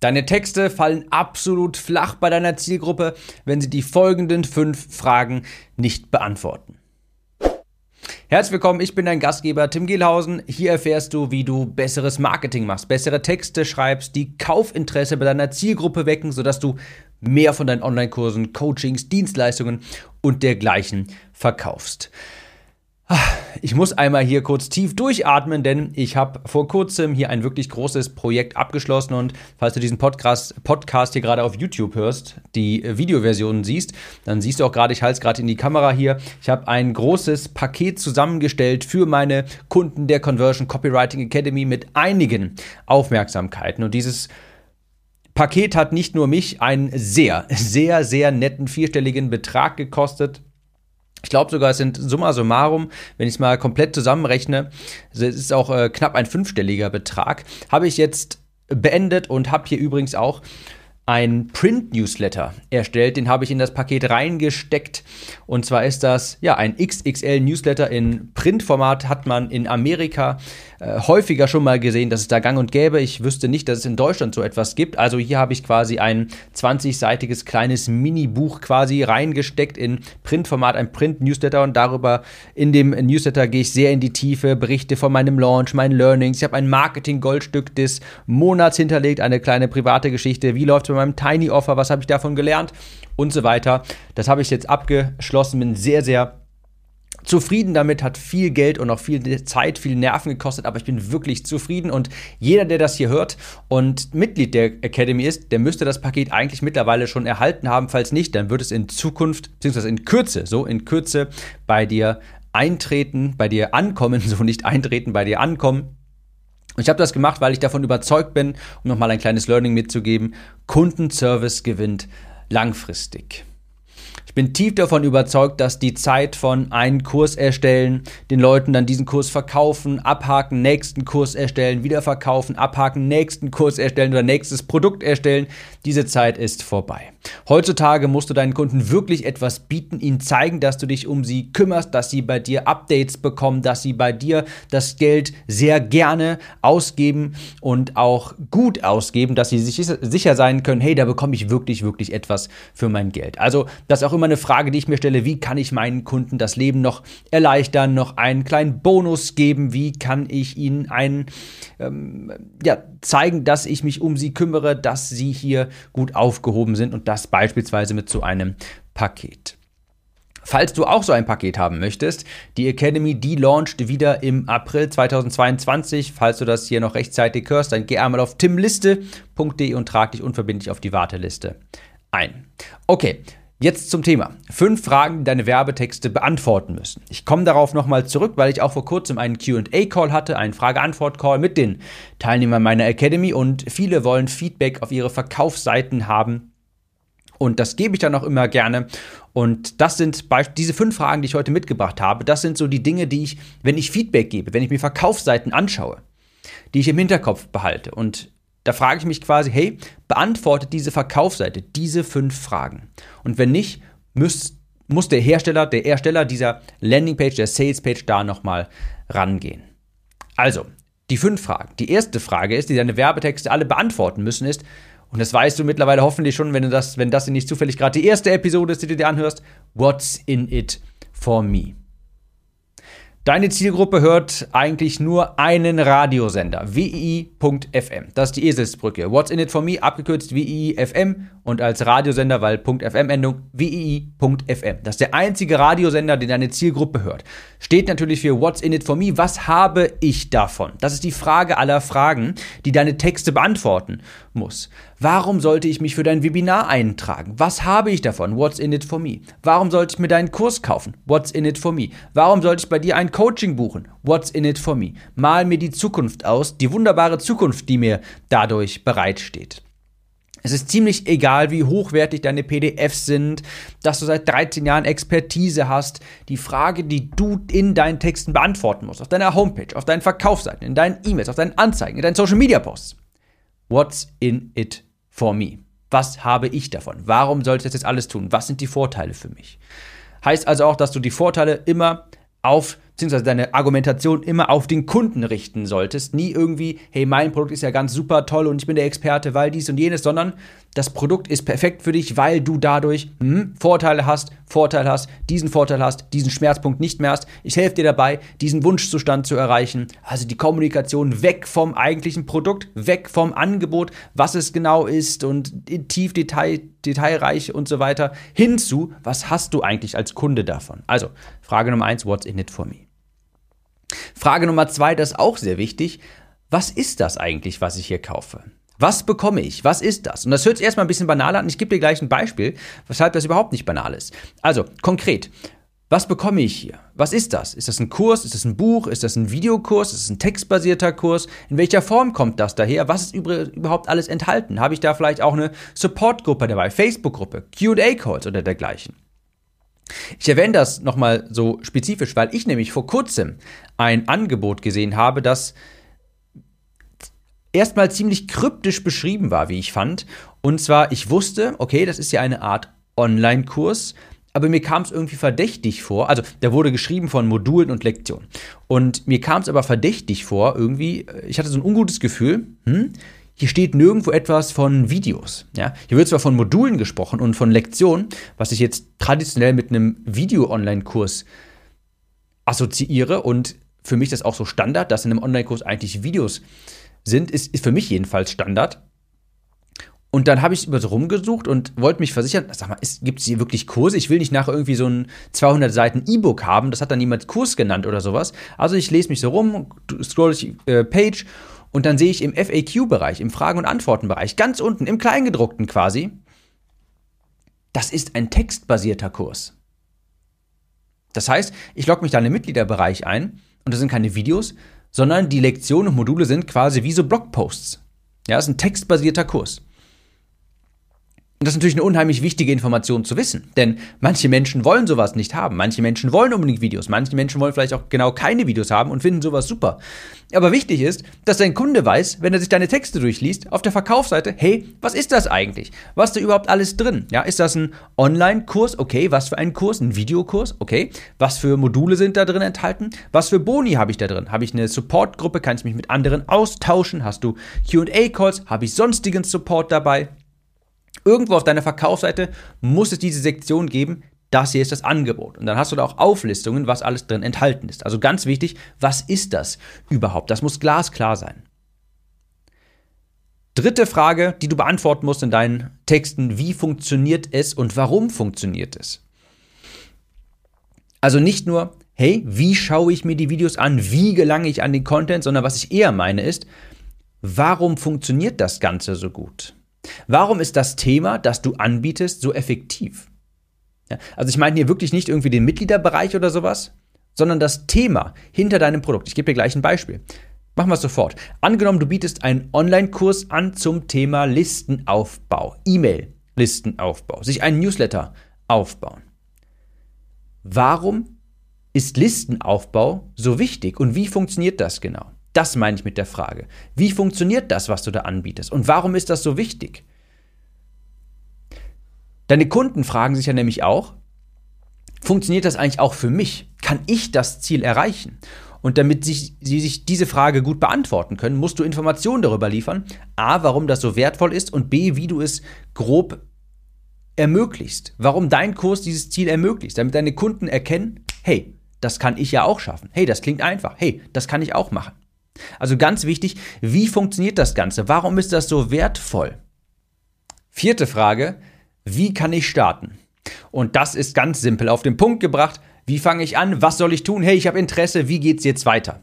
Deine Texte fallen absolut flach bei deiner Zielgruppe, wenn sie die folgenden fünf Fragen nicht beantworten. Herzlich willkommen, ich bin dein Gastgeber Tim Gehlhausen. Hier erfährst du, wie du besseres Marketing machst, bessere Texte schreibst, die Kaufinteresse bei deiner Zielgruppe wecken, sodass du mehr von deinen Online-Kursen, Coachings, Dienstleistungen und dergleichen verkaufst. Ich muss einmal hier kurz tief durchatmen, denn ich habe vor kurzem hier ein wirklich großes Projekt abgeschlossen und falls du diesen Podcast, Podcast hier gerade auf YouTube hörst, die Videoversion siehst, dann siehst du auch gerade, ich halte es gerade in die Kamera hier, ich habe ein großes Paket zusammengestellt für meine Kunden der Conversion Copywriting Academy mit einigen Aufmerksamkeiten. Und dieses Paket hat nicht nur mich einen sehr, sehr, sehr netten vierstelligen Betrag gekostet, ich glaube sogar, es sind summa summarum, wenn ich es mal komplett zusammenrechne, es ist auch äh, knapp ein fünfstelliger Betrag, habe ich jetzt beendet und habe hier übrigens auch ein Print-Newsletter erstellt. Den habe ich in das Paket reingesteckt. Und zwar ist das ja ein XXL-Newsletter in Printformat. Hat man in Amerika äh, häufiger schon mal gesehen, dass es da gang und gäbe. Ich wüsste nicht, dass es in Deutschland so etwas gibt. Also hier habe ich quasi ein 20-seitiges kleines Mini-Buch quasi reingesteckt in Printformat, ein Print-Newsletter. Und darüber in dem Newsletter gehe ich sehr in die Tiefe, berichte von meinem Launch, meinen Learnings. Ich habe ein Marketing-Goldstück des Monats hinterlegt, eine kleine private Geschichte. Wie läuft es meinem Tiny Offer, was habe ich davon gelernt und so weiter. Das habe ich jetzt abgeschlossen, bin sehr, sehr zufrieden damit, hat viel Geld und auch viel Zeit, viel Nerven gekostet, aber ich bin wirklich zufrieden und jeder, der das hier hört und Mitglied der Academy ist, der müsste das Paket eigentlich mittlerweile schon erhalten haben. Falls nicht, dann wird es in Zukunft, beziehungsweise in Kürze, so in Kürze bei dir eintreten, bei dir ankommen, so nicht eintreten, bei dir ankommen. Und ich habe das gemacht, weil ich davon überzeugt bin, um nochmal ein kleines Learning mitzugeben, Kundenservice gewinnt langfristig. Ich bin tief davon überzeugt, dass die Zeit von einen Kurs erstellen, den Leuten dann diesen Kurs verkaufen, abhaken, nächsten Kurs erstellen, wieder verkaufen, abhaken, nächsten Kurs erstellen oder nächstes Produkt erstellen, diese Zeit ist vorbei. Heutzutage musst du deinen Kunden wirklich etwas bieten, ihnen zeigen, dass du dich um sie kümmerst, dass sie bei dir Updates bekommen, dass sie bei dir das Geld sehr gerne ausgeben und auch gut ausgeben, dass sie sich sicher sein können, hey, da bekomme ich wirklich, wirklich etwas für mein Geld. Also das auch immer eine Frage, die ich mir stelle, wie kann ich meinen Kunden das Leben noch erleichtern, noch einen kleinen Bonus geben, wie kann ich ihnen einen, ähm, ja, zeigen, dass ich mich um sie kümmere, dass sie hier gut aufgehoben sind und das beispielsweise mit so einem Paket. Falls du auch so ein Paket haben möchtest, die Academy, die launcht wieder im April 2022. Falls du das hier noch rechtzeitig hörst, dann geh einmal auf timliste.de und trag dich unverbindlich auf die Warteliste ein. Okay, Jetzt zum Thema. Fünf Fragen, die deine Werbetexte beantworten müssen. Ich komme darauf nochmal zurück, weil ich auch vor kurzem einen QA-Call hatte, einen Frage-Antwort-Call mit den Teilnehmern meiner Academy und viele wollen Feedback auf ihre Verkaufsseiten haben. Und das gebe ich dann auch immer gerne. Und das sind diese fünf Fragen, die ich heute mitgebracht habe. Das sind so die Dinge, die ich, wenn ich Feedback gebe, wenn ich mir Verkaufsseiten anschaue, die ich im Hinterkopf behalte. Und da frage ich mich quasi, hey, beantwortet diese Verkaufsseite diese fünf Fragen? Und wenn nicht, muss, muss der Hersteller, der Ersteller dieser Landingpage, der Salespage da nochmal rangehen. Also, die fünf Fragen. Die erste Frage ist, die deine Werbetexte alle beantworten müssen, ist, und das weißt du mittlerweile hoffentlich schon, wenn du das, wenn das nicht zufällig gerade die erste Episode ist, die du dir anhörst, what's in it for me? Deine Zielgruppe hört eigentlich nur einen Radiosender, WII.FM. Das ist die Eselsbrücke. What's in it for me, abgekürzt WII.FM und als Radiosender, weil .fm-Endung, WII.FM. Das ist der einzige Radiosender, den deine Zielgruppe hört. Steht natürlich für What's in it for me, was habe ich davon? Das ist die Frage aller Fragen, die deine Texte beantworten muss. Warum sollte ich mich für dein Webinar eintragen? Was habe ich davon? What's in it for me? Warum sollte ich mir deinen Kurs kaufen? What's in it for me? Warum sollte ich bei dir Coaching buchen? What's in it for me? Mal mir die Zukunft aus, die wunderbare Zukunft, die mir dadurch bereitsteht. Es ist ziemlich egal, wie hochwertig deine PDFs sind, dass du seit 13 Jahren Expertise hast. Die Frage, die du in deinen Texten beantworten musst, auf deiner Homepage, auf deinen Verkaufsseiten, in deinen E-Mails, auf deinen Anzeigen, in deinen Social Media Posts. What's in it for me? Was habe ich davon? Warum sollte ich das jetzt alles tun? Was sind die Vorteile für mich? Heißt also auch, dass du die Vorteile immer auf beziehungsweise deine Argumentation immer auf den Kunden richten solltest. Nie irgendwie, hey, mein Produkt ist ja ganz super toll und ich bin der Experte, weil dies und jenes, sondern das Produkt ist perfekt für dich, weil du dadurch hm, Vorteile hast, Vorteil hast, diesen Vorteil hast, diesen Schmerzpunkt nicht mehr hast. Ich helfe dir dabei, diesen Wunschzustand zu erreichen. Also die Kommunikation weg vom eigentlichen Produkt, weg vom Angebot, was es genau ist und tief Detail, detailreich und so weiter, hinzu, was hast du eigentlich als Kunde davon? Also, Frage Nummer eins, what's in it for me? Frage Nummer zwei, das ist auch sehr wichtig. Was ist das eigentlich, was ich hier kaufe? Was bekomme ich? Was ist das? Und das hört sich erstmal ein bisschen banal an. Ich gebe dir gleich ein Beispiel, weshalb das überhaupt nicht banal ist. Also, konkret. Was bekomme ich hier? Was ist das? Ist das ein Kurs? Ist das ein Buch? Ist das ein Videokurs? Ist das ein textbasierter Kurs? In welcher Form kommt das daher? Was ist überhaupt alles enthalten? Habe ich da vielleicht auch eine Supportgruppe dabei, Facebook-Gruppe, QA-Calls oder dergleichen? Ich erwähne das nochmal so spezifisch, weil ich nämlich vor kurzem ein Angebot gesehen habe, das erstmal ziemlich kryptisch beschrieben war, wie ich fand. Und zwar, ich wusste, okay, das ist ja eine Art Online-Kurs, aber mir kam es irgendwie verdächtig vor. Also, der wurde geschrieben von Modulen und Lektionen. Und mir kam es aber verdächtig vor, irgendwie, ich hatte so ein ungutes Gefühl, hm, hier steht nirgendwo etwas von Videos. Ja? Hier wird zwar von Modulen gesprochen und von Lektionen, was ich jetzt traditionell mit einem Video-Online-Kurs assoziiere und für mich das auch so Standard, dass in einem Online-Kurs eigentlich Videos sind, ist, ist für mich jedenfalls Standard. Und dann habe ich über so rumgesucht und wollte mich versichern, sag mal, gibt es hier wirklich Kurse? Ich will nicht nachher irgendwie so ein 200 Seiten E-Book haben, das hat dann niemand Kurs genannt oder sowas. Also ich lese mich so rum, scroll die äh, Page und dann sehe ich im FAQ-Bereich, im Fragen- und Antworten-Bereich, ganz unten, im Kleingedruckten quasi, das ist ein textbasierter Kurs. Das heißt, ich logge mich da in den Mitgliederbereich ein und das sind keine Videos, sondern die Lektionen und Module sind quasi wie so Blogposts. Ja, das ist ein textbasierter Kurs. Und das ist natürlich eine unheimlich wichtige Information zu wissen, denn manche Menschen wollen sowas nicht haben. Manche Menschen wollen unbedingt Videos. Manche Menschen wollen vielleicht auch genau keine Videos haben und finden sowas super. Aber wichtig ist, dass dein Kunde weiß, wenn er sich deine Texte durchliest, auf der Verkaufsseite, hey, was ist das eigentlich? Was ist da überhaupt alles drin? Ja, ist das ein Online-Kurs? Okay, was für ein Kurs? Ein Videokurs? Okay. Was für Module sind da drin enthalten? Was für Boni habe ich da drin? Habe ich eine Support-Gruppe? Kann ich mich mit anderen austauschen? Hast du Q&A-Calls? Habe ich sonstigen Support dabei? Irgendwo auf deiner Verkaufsseite muss es diese Sektion geben, das hier ist das Angebot. Und dann hast du da auch Auflistungen, was alles drin enthalten ist. Also ganz wichtig, was ist das überhaupt? Das muss glasklar sein. Dritte Frage, die du beantworten musst in deinen Texten, wie funktioniert es und warum funktioniert es? Also nicht nur, hey, wie schaue ich mir die Videos an, wie gelange ich an den Content, sondern was ich eher meine ist, warum funktioniert das Ganze so gut? Warum ist das Thema, das du anbietest, so effektiv? Ja, also ich meine hier wirklich nicht irgendwie den Mitgliederbereich oder sowas, sondern das Thema hinter deinem Produkt. Ich gebe dir gleich ein Beispiel. Machen wir es sofort. Angenommen, du bietest einen Online-Kurs an zum Thema Listenaufbau, E-Mail-Listenaufbau, sich einen Newsletter aufbauen. Warum ist Listenaufbau so wichtig und wie funktioniert das genau? Das meine ich mit der Frage. Wie funktioniert das, was du da anbietest? Und warum ist das so wichtig? Deine Kunden fragen sich ja nämlich auch, funktioniert das eigentlich auch für mich? Kann ich das Ziel erreichen? Und damit sich, sie sich diese Frage gut beantworten können, musst du Informationen darüber liefern. A, warum das so wertvoll ist und B, wie du es grob ermöglichst. Warum dein Kurs dieses Ziel ermöglicht, damit deine Kunden erkennen, hey, das kann ich ja auch schaffen. Hey, das klingt einfach. Hey, das kann ich auch machen. Also ganz wichtig, wie funktioniert das Ganze? Warum ist das so wertvoll? Vierte Frage, wie kann ich starten? Und das ist ganz simpel auf den Punkt gebracht. Wie fange ich an? Was soll ich tun? Hey, ich habe Interesse. Wie geht es jetzt weiter?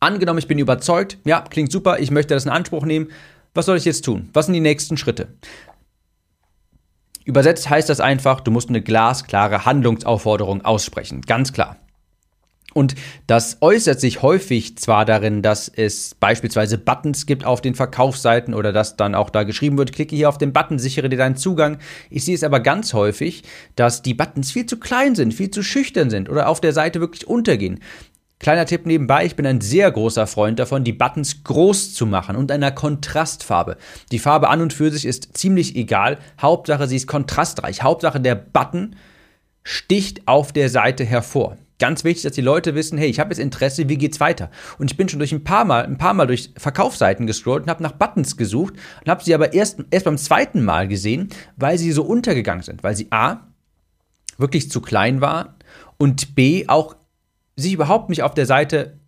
Angenommen, ich bin überzeugt. Ja, klingt super. Ich möchte das in Anspruch nehmen. Was soll ich jetzt tun? Was sind die nächsten Schritte? Übersetzt heißt das einfach, du musst eine glasklare Handlungsaufforderung aussprechen. Ganz klar. Und das äußert sich häufig zwar darin, dass es beispielsweise Buttons gibt auf den Verkaufsseiten oder dass dann auch da geschrieben wird, klicke hier auf den Button, sichere dir deinen Zugang. Ich sehe es aber ganz häufig, dass die Buttons viel zu klein sind, viel zu schüchtern sind oder auf der Seite wirklich untergehen. Kleiner Tipp nebenbei, ich bin ein sehr großer Freund davon, die Buttons groß zu machen und einer Kontrastfarbe. Die Farbe an und für sich ist ziemlich egal, Hauptsache sie ist kontrastreich, Hauptsache der Button sticht auf der Seite hervor. Ganz wichtig, dass die Leute wissen, hey, ich habe jetzt Interesse, wie geht's weiter? Und ich bin schon durch ein paar Mal, ein paar Mal durch Verkaufsseiten gescrollt und habe nach Buttons gesucht und habe sie aber erst, erst beim zweiten Mal gesehen, weil sie so untergegangen sind, weil sie A, wirklich zu klein waren und B, auch sich überhaupt nicht auf der Seite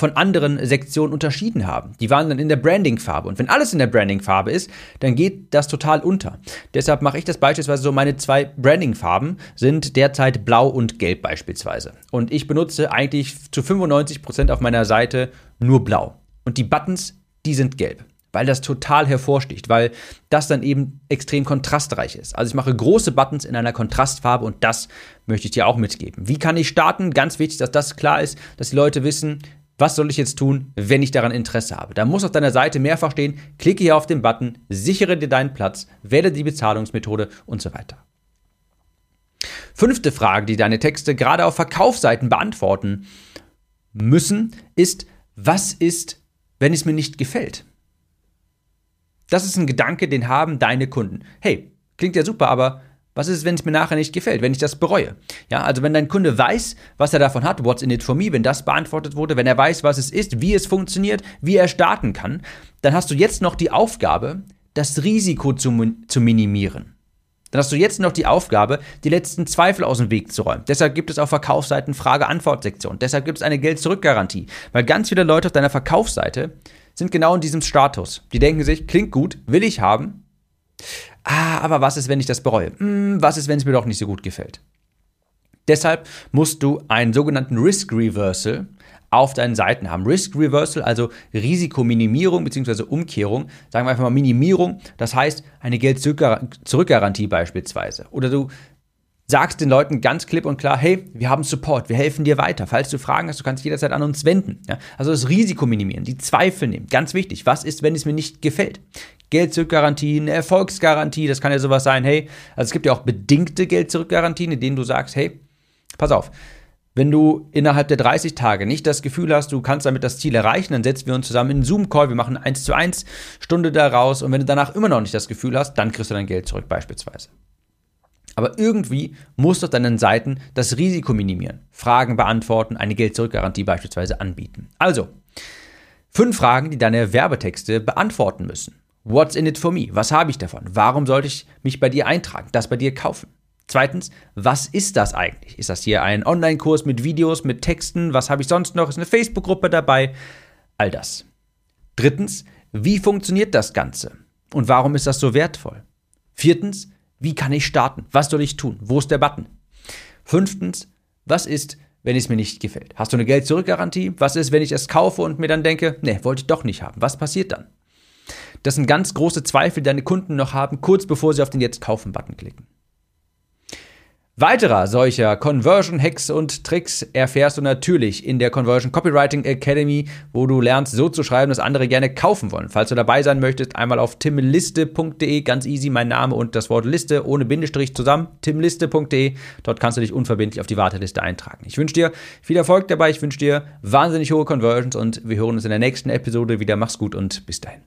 von anderen Sektionen unterschieden haben. Die waren dann in der Branding-Farbe. Und wenn alles in der Branding-Farbe ist, dann geht das total unter. Deshalb mache ich das beispielsweise so, meine zwei Branding-Farben sind derzeit blau und gelb beispielsweise. Und ich benutze eigentlich zu 95 Prozent auf meiner Seite nur blau. Und die Buttons, die sind gelb weil das total hervorsticht, weil das dann eben extrem kontrastreich ist. Also ich mache große Buttons in einer Kontrastfarbe und das möchte ich dir auch mitgeben. Wie kann ich starten? Ganz wichtig, dass das klar ist, dass die Leute wissen, was soll ich jetzt tun, wenn ich daran Interesse habe? Da muss auf deiner Seite mehrfach stehen, klicke hier auf den Button, sichere dir deinen Platz, wähle die Bezahlungsmethode und so weiter. Fünfte Frage, die deine Texte gerade auf Verkaufsseiten beantworten müssen, ist, was ist, wenn es mir nicht gefällt? Das ist ein Gedanke, den haben deine Kunden. Hey, klingt ja super, aber was ist, wenn es mir nachher nicht gefällt, wenn ich das bereue? Ja, also wenn dein Kunde weiß, was er davon hat, what's in it for me, wenn das beantwortet wurde, wenn er weiß, was es ist, wie es funktioniert, wie er starten kann, dann hast du jetzt noch die Aufgabe, das Risiko zu, zu minimieren. Dann hast du jetzt noch die Aufgabe, die letzten Zweifel aus dem Weg zu räumen. Deshalb gibt es auf Verkaufsseiten Frage-Antwort-Sektion. Deshalb gibt es eine Geld-Zurück-Garantie. Weil ganz viele Leute auf deiner Verkaufsseite sind genau in diesem Status. Die denken sich, klingt gut, will ich haben, ah, aber was ist, wenn ich das bereue? Hm, was ist, wenn es mir doch nicht so gut gefällt? Deshalb musst du einen sogenannten Risk Reversal auf deinen Seiten haben. Risk Reversal, also Risikominimierung bzw. Umkehrung, sagen wir einfach mal Minimierung, das heißt eine Geld-Zurückgarantie beispielsweise. Oder du sagst den Leuten ganz klipp und klar, hey, wir haben Support, wir helfen dir weiter. Falls du Fragen hast, du kannst jederzeit an uns wenden. Ja? Also das Risiko minimieren, die Zweifel nehmen. Ganz wichtig, was ist, wenn es mir nicht gefällt? Geld-Zurück-Garantie, eine Erfolgsgarantie, das kann ja sowas sein, hey, also es gibt ja auch bedingte Geld-Zurück-Garantien, in denen du sagst, hey, pass auf, wenn du innerhalb der 30 Tage nicht das Gefühl hast, du kannst damit das Ziel erreichen, dann setzen wir uns zusammen in einen Zoom-Call, wir machen 1 zu 1 Stunde daraus und wenn du danach immer noch nicht das Gefühl hast, dann kriegst du dein Geld zurück beispielsweise. Aber irgendwie musst du auf deinen Seiten das Risiko minimieren, Fragen beantworten, eine Geld-Zurück-Garantie beispielsweise anbieten. Also, fünf Fragen, die deine Werbetexte beantworten müssen. What's in it for me? Was habe ich davon? Warum sollte ich mich bei dir eintragen, das bei dir kaufen? Zweitens, was ist das eigentlich? Ist das hier ein Online-Kurs mit Videos, mit Texten? Was habe ich sonst noch? Ist eine Facebook-Gruppe dabei? All das. Drittens, wie funktioniert das Ganze? Und warum ist das so wertvoll? Viertens, wie kann ich starten? Was soll ich tun? Wo ist der Button? Fünftens, was ist, wenn es mir nicht gefällt? Hast du eine Geld-Zurück-Garantie? Was ist, wenn ich es kaufe und mir dann denke, nee, wollte ich doch nicht haben? Was passiert dann? Das sind ganz große Zweifel, die deine Kunden noch haben, kurz bevor sie auf den Jetzt kaufen-Button klicken. Weiterer solcher Conversion-Hacks und Tricks erfährst du natürlich in der Conversion Copywriting Academy, wo du lernst, so zu schreiben, dass andere gerne kaufen wollen. Falls du dabei sein möchtest, einmal auf timliste.de, ganz easy, mein Name und das Wort Liste ohne Bindestrich zusammen, timliste.de. Dort kannst du dich unverbindlich auf die Warteliste eintragen. Ich wünsche dir viel Erfolg dabei, ich wünsche dir wahnsinnig hohe Conversions und wir hören uns in der nächsten Episode wieder. Mach's gut und bis dahin.